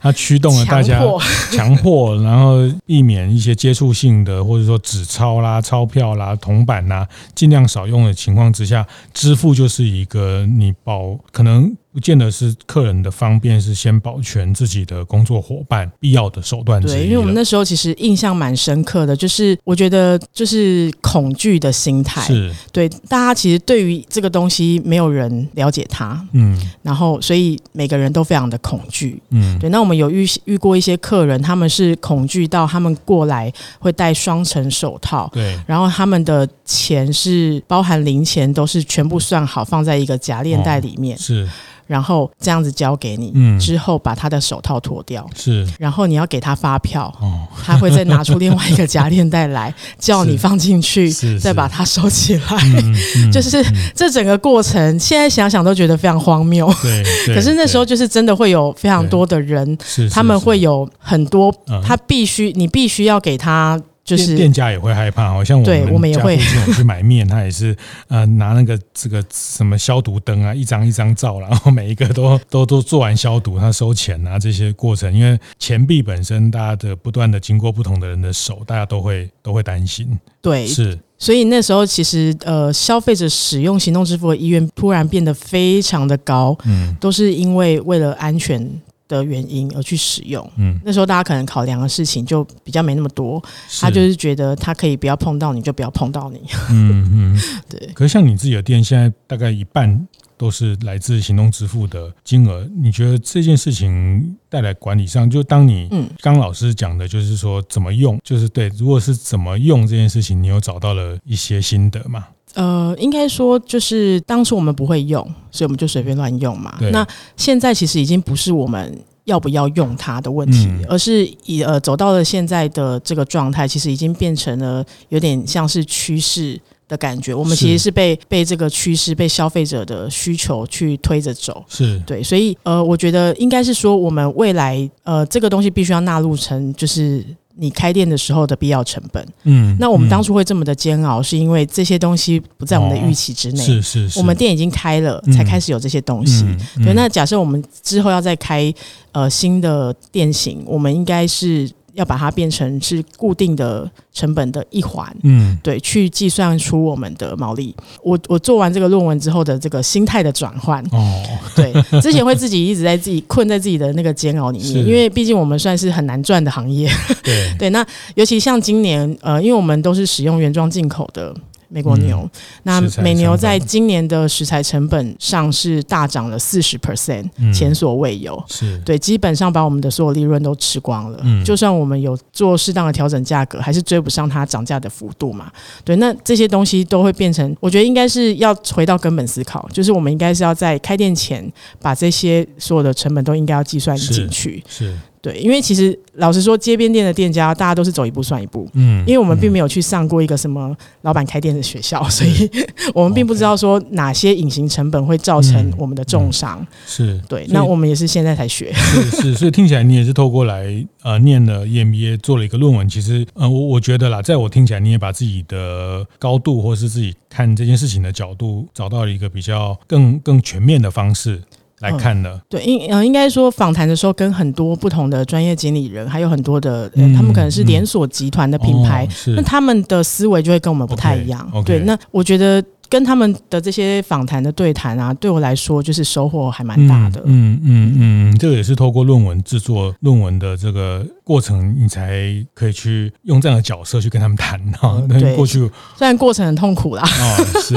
[SPEAKER 1] 它驱动了大家强迫，然后避免一些接触性的，或者说纸钞啦、钞票啦、铜板啦，尽量少用的情况之下，支付就是一个你保可能。不见得是客人的方便，是先保全自己的工作伙伴必要的手段。
[SPEAKER 2] 对，因为我们那时候其实印象蛮深刻的，就是我觉得就是恐惧的心态。
[SPEAKER 1] 是
[SPEAKER 2] 对，大家其实对于这个东西没有人了解它，嗯，然后所以每个人都非常的恐惧，嗯，对。那我们有遇遇过一些客人，他们是恐惧到他们过来会戴双层手套，
[SPEAKER 1] 对，
[SPEAKER 2] 然后他们的钱是包含零钱都是全部算好放在一个夹链袋里面，
[SPEAKER 1] 哦、是。
[SPEAKER 2] 然后这样子交给你，嗯，之后把他的手套脱掉，
[SPEAKER 1] 是，
[SPEAKER 2] 然后你要给他发票，哦，他会再拿出另外一个夹链袋来，叫你放进去，再把它收起来，就是这整个过程，现在想想都觉得非常荒谬，
[SPEAKER 1] 对，
[SPEAKER 2] 可是那时候就是真的会有非常多的人，他们会有很多，他必须，你必须要给他。就是
[SPEAKER 1] 店家也会害怕，好像我们，我们也会去买面，他也是呃拿那个这个什么消毒灯啊，一张一张照，然后每一个都都都做完消毒，他收钱啊这些过程，因为钱币本身大家的不断的经过不同的人的手，大家都会都会担心。
[SPEAKER 2] 对，
[SPEAKER 1] 是，
[SPEAKER 2] 所以那时候其实呃消费者使用行动支付的意愿突然变得非常的高，嗯，都是因为为了安全。的原因而去使用，嗯，那时候大家可能考量的事情就比较没那么多，他就是觉得他可以不要碰到你就不要碰到你，
[SPEAKER 1] 嗯嗯，对。可是像你自己的店，现在大概一半都是来自行动支付的金额，你觉得这件事情带来管理上，就当你嗯，刚老师讲的就是说怎么用，就是对，如果是怎么用这件事情，你有找到了一些心得吗？
[SPEAKER 2] 呃，应该说就是当初我们不会用，所以我们就随便乱用嘛。那现在其实已经不是我们要不要用它的问题，嗯、而是以呃走到了现在的这个状态，其实已经变成了有点像是趋势的感觉。我们其实是被是被这个趋势、被消费者的需求去推着走。
[SPEAKER 1] 是
[SPEAKER 2] 对，所以呃，我觉得应该是说，我们未来呃这个东西必须要纳入成就是。你开店的时候的必要成本，嗯，那我们当初会这么的煎熬，是因为这些东西不在我们的预期之内，
[SPEAKER 1] 是是是，
[SPEAKER 2] 我们店已经开了，才开始有这些东西。对，那假设我们之后要再开呃新的店型，我们应该是。要把它变成是固定的成本的一环，嗯，对，去计算出我们的毛利。我我做完这个论文之后的这个心态的转换，哦，对，之前会自己一直在自己困在自己的那个煎熬里面，因为毕竟我们算是很难赚的行业，对 对。那尤其像今年，呃，因为我们都是使用原装进口的。美国牛。嗯、那美牛在今年的食材成本上是大涨了四十 percent，前所未有。
[SPEAKER 1] 是
[SPEAKER 2] 对，基本上把我们的所有利润都吃光了。嗯、就算我们有做适当的调整价格，还是追不上它涨价的幅度嘛。对，那这些东西都会变成，我觉得应该是要回到根本思考，就是我们应该是要在开店前把这些所有的成本都应该要计算进去。
[SPEAKER 1] 是。是
[SPEAKER 2] 对，因为其实老实说，街边店的店家大家都是走一步算一步，
[SPEAKER 1] 嗯，
[SPEAKER 2] 因为我们并没有去上过一个什么老板开店的学校，所以 我们并不知道说哪些隐形成本会造成我们的重伤。
[SPEAKER 1] 是
[SPEAKER 2] 对，那我们也是现在才学。
[SPEAKER 1] 是是，所以听起来你也是透过来呃念了 EMBA 做了一个论文。其实呃，我我觉得啦，在我听起来，你也把自己的高度或是自己看这件事情的角度，找到了一个比较更更全面的方式。来看的、嗯，
[SPEAKER 2] 对，应呃应该说访谈的时候，跟很多不同的专业经理人，还有很多的，嗯、他们可能是连锁集团的品牌，那他们的思维就会跟我们不太一样。
[SPEAKER 1] Okay, okay
[SPEAKER 2] 对，那我觉得。跟他们的这些访谈的对谈啊，对我来说就是收获还蛮大的。
[SPEAKER 1] 嗯嗯嗯，这个也是透过论文制作论文的这个过程，你才可以去用这样的角色去跟他们谈哈。对，过去
[SPEAKER 2] 虽然过程很痛苦啦。
[SPEAKER 1] 哦，是。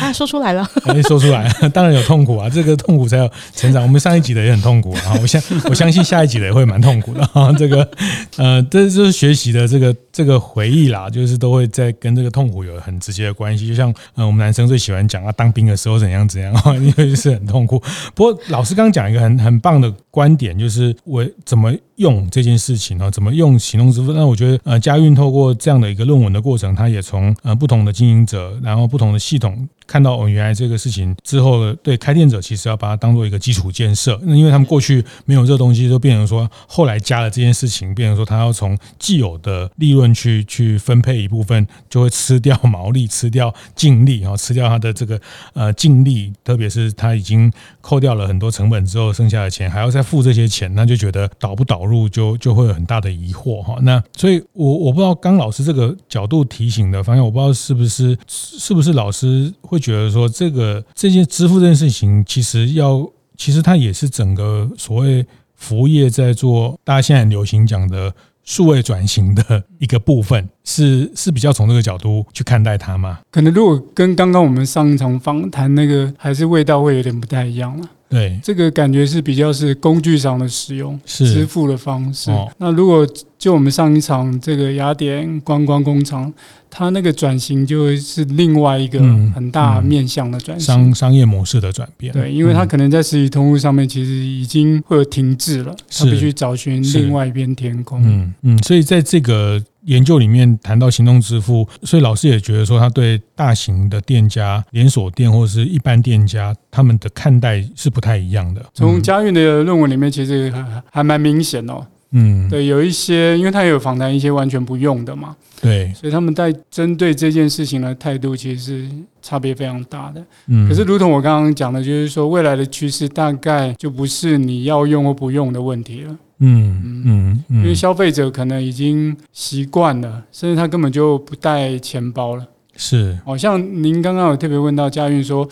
[SPEAKER 2] 啊，说出来了。
[SPEAKER 1] 哎，说出来，当然有痛苦啊，这个痛苦才有成长。我们上一集的也很痛苦啊，我相我相信下一集的也会蛮痛苦的啊。这个呃，这就是学习的这个这个回忆啦，就是都会在跟这个痛苦有很直接的关系，就像。嗯，我们男生最喜欢讲啊，当兵的时候怎样怎样，因为是很痛苦。不过老师刚刚讲一个很很棒的观点，就是我怎么用这件事情啊，怎么用行动支付？那我觉得呃，佳韵透过这样的一个论文的过程，他也从呃不同的经营者，然后不同的系统。看到哦，原来这个事情之后，对开店者其实要把它当做一个基础建设。那因为他们过去没有这东西，就变成说后来加了这件事情，变成说他要从既有的利润去去分配一部分，就会吃掉毛利，吃掉净利，然后吃掉他的这个呃净利。特别是他已经扣掉了很多成本之后，剩下的钱还要再付这些钱，那就觉得倒不倒入就就会有很大的疑惑哈。那所以我我不知道刚老师这个角度提醒的方向，我不知道是不是是不是老师会。觉得说这个这件支付这件事情，其实要其实它也是整个所谓服务业在做，大家现在流行讲的数位转型的一个部分，是是比较从这个角度去看待它吗？
[SPEAKER 3] 可能如果跟刚刚我们上一场访谈那个，还是味道会有点不太一样了。
[SPEAKER 1] 对，
[SPEAKER 3] 这个感觉是比较是工具上的使用，是支付的方式。
[SPEAKER 1] 哦、
[SPEAKER 3] 那如果就我们上一场这个雅典观光工厂，它那个转型就会是另外一个很大面向的转型，嗯嗯、
[SPEAKER 1] 商商业模式的转变。
[SPEAKER 3] 对，因为它可能在实体通路上面其实已经会有停滞了，它必须找寻另外一片天空。
[SPEAKER 1] 嗯嗯，所以在这个。研究里面谈到行动支付，所以老师也觉得说，他对大型的店家、连锁店或者是一般店家，他们的看待是不太一样的。
[SPEAKER 3] 从佳韵的论文里面，其实还还蛮明显哦。
[SPEAKER 1] 嗯，
[SPEAKER 3] 对，有一些，因为他也有访谈一些完全不用的嘛，
[SPEAKER 1] 对，
[SPEAKER 3] 所以他们在针对这件事情的态度，其实是差别非常大的。
[SPEAKER 1] 嗯，
[SPEAKER 3] 可是如同我刚刚讲的，就是说未来的趋势大概就不是你要用或不用的问题了。
[SPEAKER 1] 嗯嗯，嗯，
[SPEAKER 3] 因为消费者可能已经习惯了，甚至他根本就不带钱包了。
[SPEAKER 1] 是，
[SPEAKER 3] 好像您刚刚有特别问到佳韵说，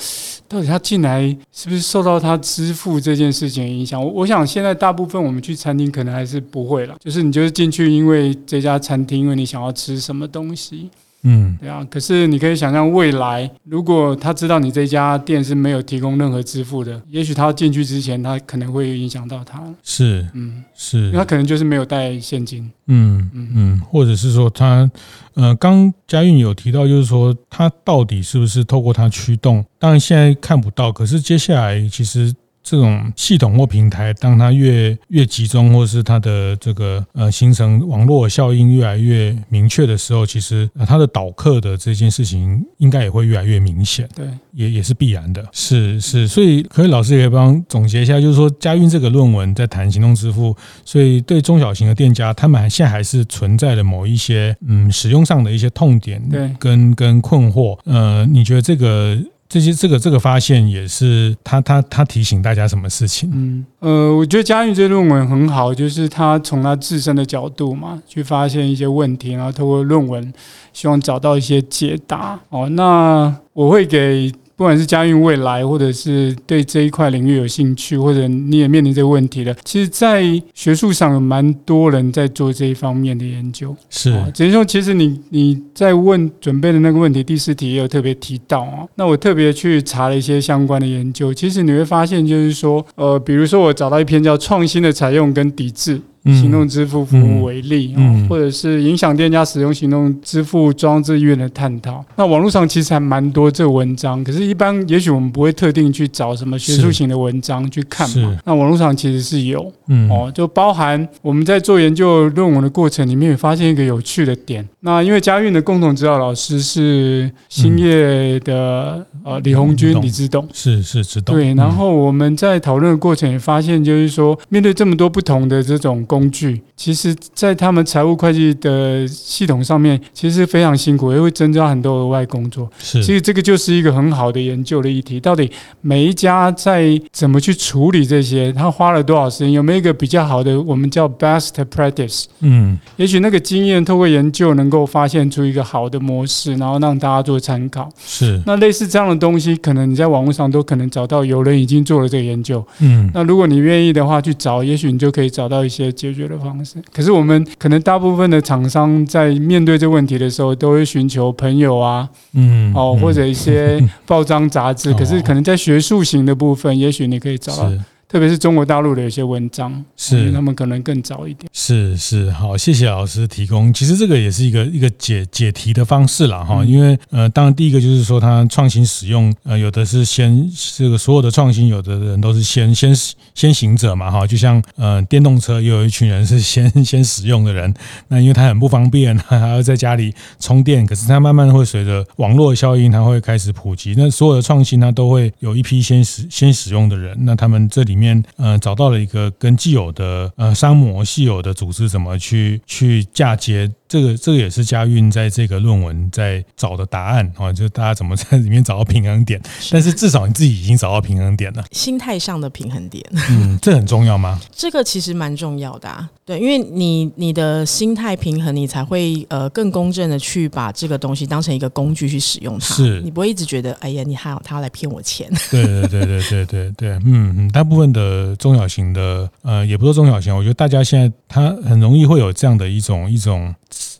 [SPEAKER 3] 到底他进来是不是受到他支付这件事情影响？我我想现在大部分我们去餐厅可能还是不会了，就是你就是进去，因为这家餐厅，因为你想要吃什么东西。
[SPEAKER 1] 嗯，
[SPEAKER 3] 对啊，可是你可以想象未来，如果他知道你这家店是没有提供任何支付的，也许他进去之前，他可能会影响到他。
[SPEAKER 1] 是，
[SPEAKER 3] 嗯，
[SPEAKER 1] 是，
[SPEAKER 3] 因为他可能就是没有带现金。
[SPEAKER 1] 嗯嗯嗯，或者是说他，呃，刚佳韵有提到，就是说他到底是不是透过他驱动？当然现在看不到，可是接下来其实。这种系统或平台，当它越越集中，或是它的这个呃形成网络效应越来越明确的时候，其实它的导客的这件事情应该也会越来越明显。
[SPEAKER 3] 对，
[SPEAKER 1] 也也是必然的。是是，所以可以老师也帮总结一下，就是说佳韵这个论文在谈行动支付，所以对中小型的店家，他们现在还是存在的某一些嗯使用上的一些痛点，
[SPEAKER 3] 对，
[SPEAKER 1] 跟跟困惑。呃，你觉得这个？这些这个这个发现也是他他他提醒大家什么事情？
[SPEAKER 3] 嗯呃，我觉得佳韵这论文很好，就是他从他自身的角度嘛，去发现一些问题，然后透过论文希望找到一些解答。哦，那我会给不管是家运未来，或者是对这一块领域有兴趣，或者你也面临这个问题的，其实，在学术上有蛮多人在做这一方面的研究。
[SPEAKER 1] 是，
[SPEAKER 3] 只能说，其实你你在问准备的那个问题，第四题也有特别提到啊。那我特别去查了一些相关的研究，其实你会发现，就是说，呃，比如说我找到一篇叫《创新的采用跟抵制》。行动支付服务为例，嗯，或者是影响店家使用行动支付装置意愿的探讨。那网络上其实还蛮多这个文章，可是，一般也许我们不会特定去找什么学术型的文章去看嘛。那网络上其实是有，嗯，哦，就包含我们在做研究论文的过程里面，也发现一个有趣的点。那因为佳韵的共同指导老师是兴业的呃李红军李志栋，
[SPEAKER 1] 是是知道。
[SPEAKER 3] 对，然后我们在讨论的过程也发现，就是说面对这么多不同的这种工具，其实，在他们财务会计的系统上面，其实非常辛苦，也会增加很多额外工作。
[SPEAKER 1] 是，
[SPEAKER 3] 其实这个就是一个很好的研究的议题。到底每一家在怎么去处理这些？他花了多少时间？有没有一个比较好的，我们叫 best practice？嗯，也许那个经验透过研究能够发现出一个好的模式，然后让大家做参考。
[SPEAKER 1] 是，
[SPEAKER 3] 那类似这样的东西，可能你在网络上都可能找到有人已经做了这个研究。嗯，那如果你愿意的话，去找，也许你就可以找到一些解决的方式。可是我们可能大部分的厂商在面对这个问题的时候，都会寻求朋友啊，嗯，哦，或者一些报章杂志。可是可能在学术型的部分，也许你可以找到。特别是中国大陆的有些文章，是他们可能更早一点。
[SPEAKER 1] 是是，好，谢谢老师提供。其实这个也是一个一个解解题的方式了哈。因为呃，当然第一个就是说，它创新使用呃，有的是先这个所有的创新，有的人都是先先先行者嘛哈。就像呃，电动车也有一群人是先 先使用的人，那因为它很不方便，还要在家里充电。可是它慢慢会随着网络效应，它会开始普及。那所有的创新它都会有一批先使先使用的人，那他们这里。里面呃找到了一个跟既有的呃商模、既有的组织怎么去去嫁接。这个这个也是佳韵在这个论文在找的答案啊，就是大家怎么在里面找到平衡点。但是至少你自己已经找到平衡点了，
[SPEAKER 2] 心态上的平衡点。
[SPEAKER 1] 嗯，这很重要吗？
[SPEAKER 2] 这个其实蛮重要的啊，对，因为你你的心态平衡，你才会呃更公正的去把这个东西当成一个工具去使用它。
[SPEAKER 1] 是
[SPEAKER 2] 你不会一直觉得，哎呀，你还好，他要来骗我钱。
[SPEAKER 1] 对对对对对对对，嗯嗯，大部分的中小型的呃，也不说中小型，我觉得大家现在他很容易会有这样的一种一种。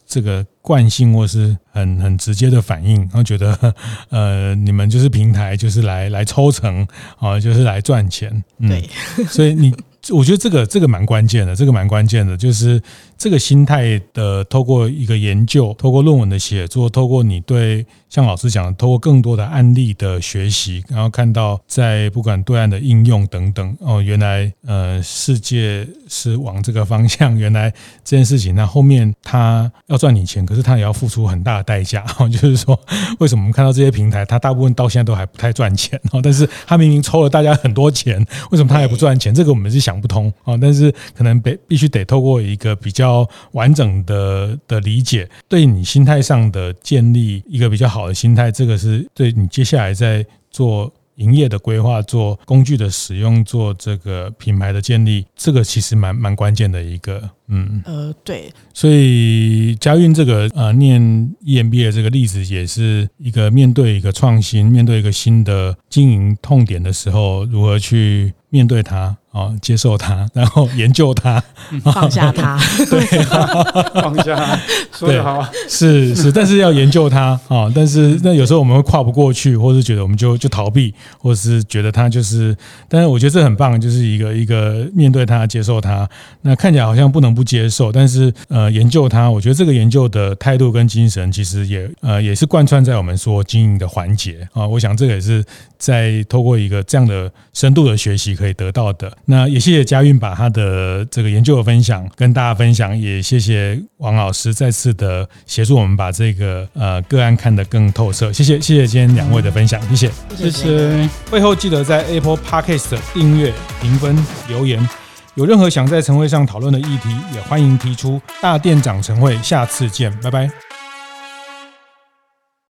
[SPEAKER 1] 这个惯性或是很很直接的反应，然后觉得 呃，你们就是平台，就是来来抽成啊，就是来赚钱。
[SPEAKER 2] 嗯、对，
[SPEAKER 1] 所以你我觉得这个这个蛮关键的，这个蛮关键的，就是这个心态的，透过一个研究，透过论文的写作，透过你对。像老师讲，透过更多的案例的学习，然后看到在不管对岸的应用等等，哦，原来呃世界是往这个方向，原来这件事情，那后面他要赚你钱，可是他也要付出很大的代价。哦，就是说，为什么我们看到这些平台，他大部分到现在都还不太赚钱哦，但是他明明抽了大家很多钱，为什么他也不赚钱？这个我们是想不通啊。但是可能必必须得透过一个比较完整的的理解，对你心态上的建立一个比较好。的心态，这个是对你接下来在做营业的规划、做工具的使用、做这个品牌的建立，这个其实蛮蛮关键的一个，嗯，
[SPEAKER 2] 呃，对。
[SPEAKER 1] 所以佳韵这个呃念 EMBA 的这个例子，也是一个面对一个创新、面对一个新的经营痛点的时候，如何去面对它。啊，接受它，然后研究它，
[SPEAKER 2] 放下它，
[SPEAKER 1] 对，
[SPEAKER 3] 放下，说得好，
[SPEAKER 1] 是是，但是要研究它啊。但是那有时候我们会跨不过去，或是觉得我们就就逃避，或是觉得它就是，但是我觉得这很棒，就是一个一个面对它，接受它。那看起来好像不能不接受，但是呃，研究它，我觉得这个研究的态度跟精神，其实也呃也是贯穿在我们说经营的环节啊。我想这个也是在透过一个这样的深度的学习可以得到的。那也谢谢佳韵把他的这个研究的分享跟大家分享，也谢谢王老师再次的协助我们把这个呃个案看得更透彻。谢谢谢谢今天两位的分享，谢谢
[SPEAKER 3] 谢谢。
[SPEAKER 1] 会后记得在 Apple Podcast 订阅、评分、留言。有任何想在晨会上讨论的议题，也欢迎提出。大店长晨会，下次见，拜拜。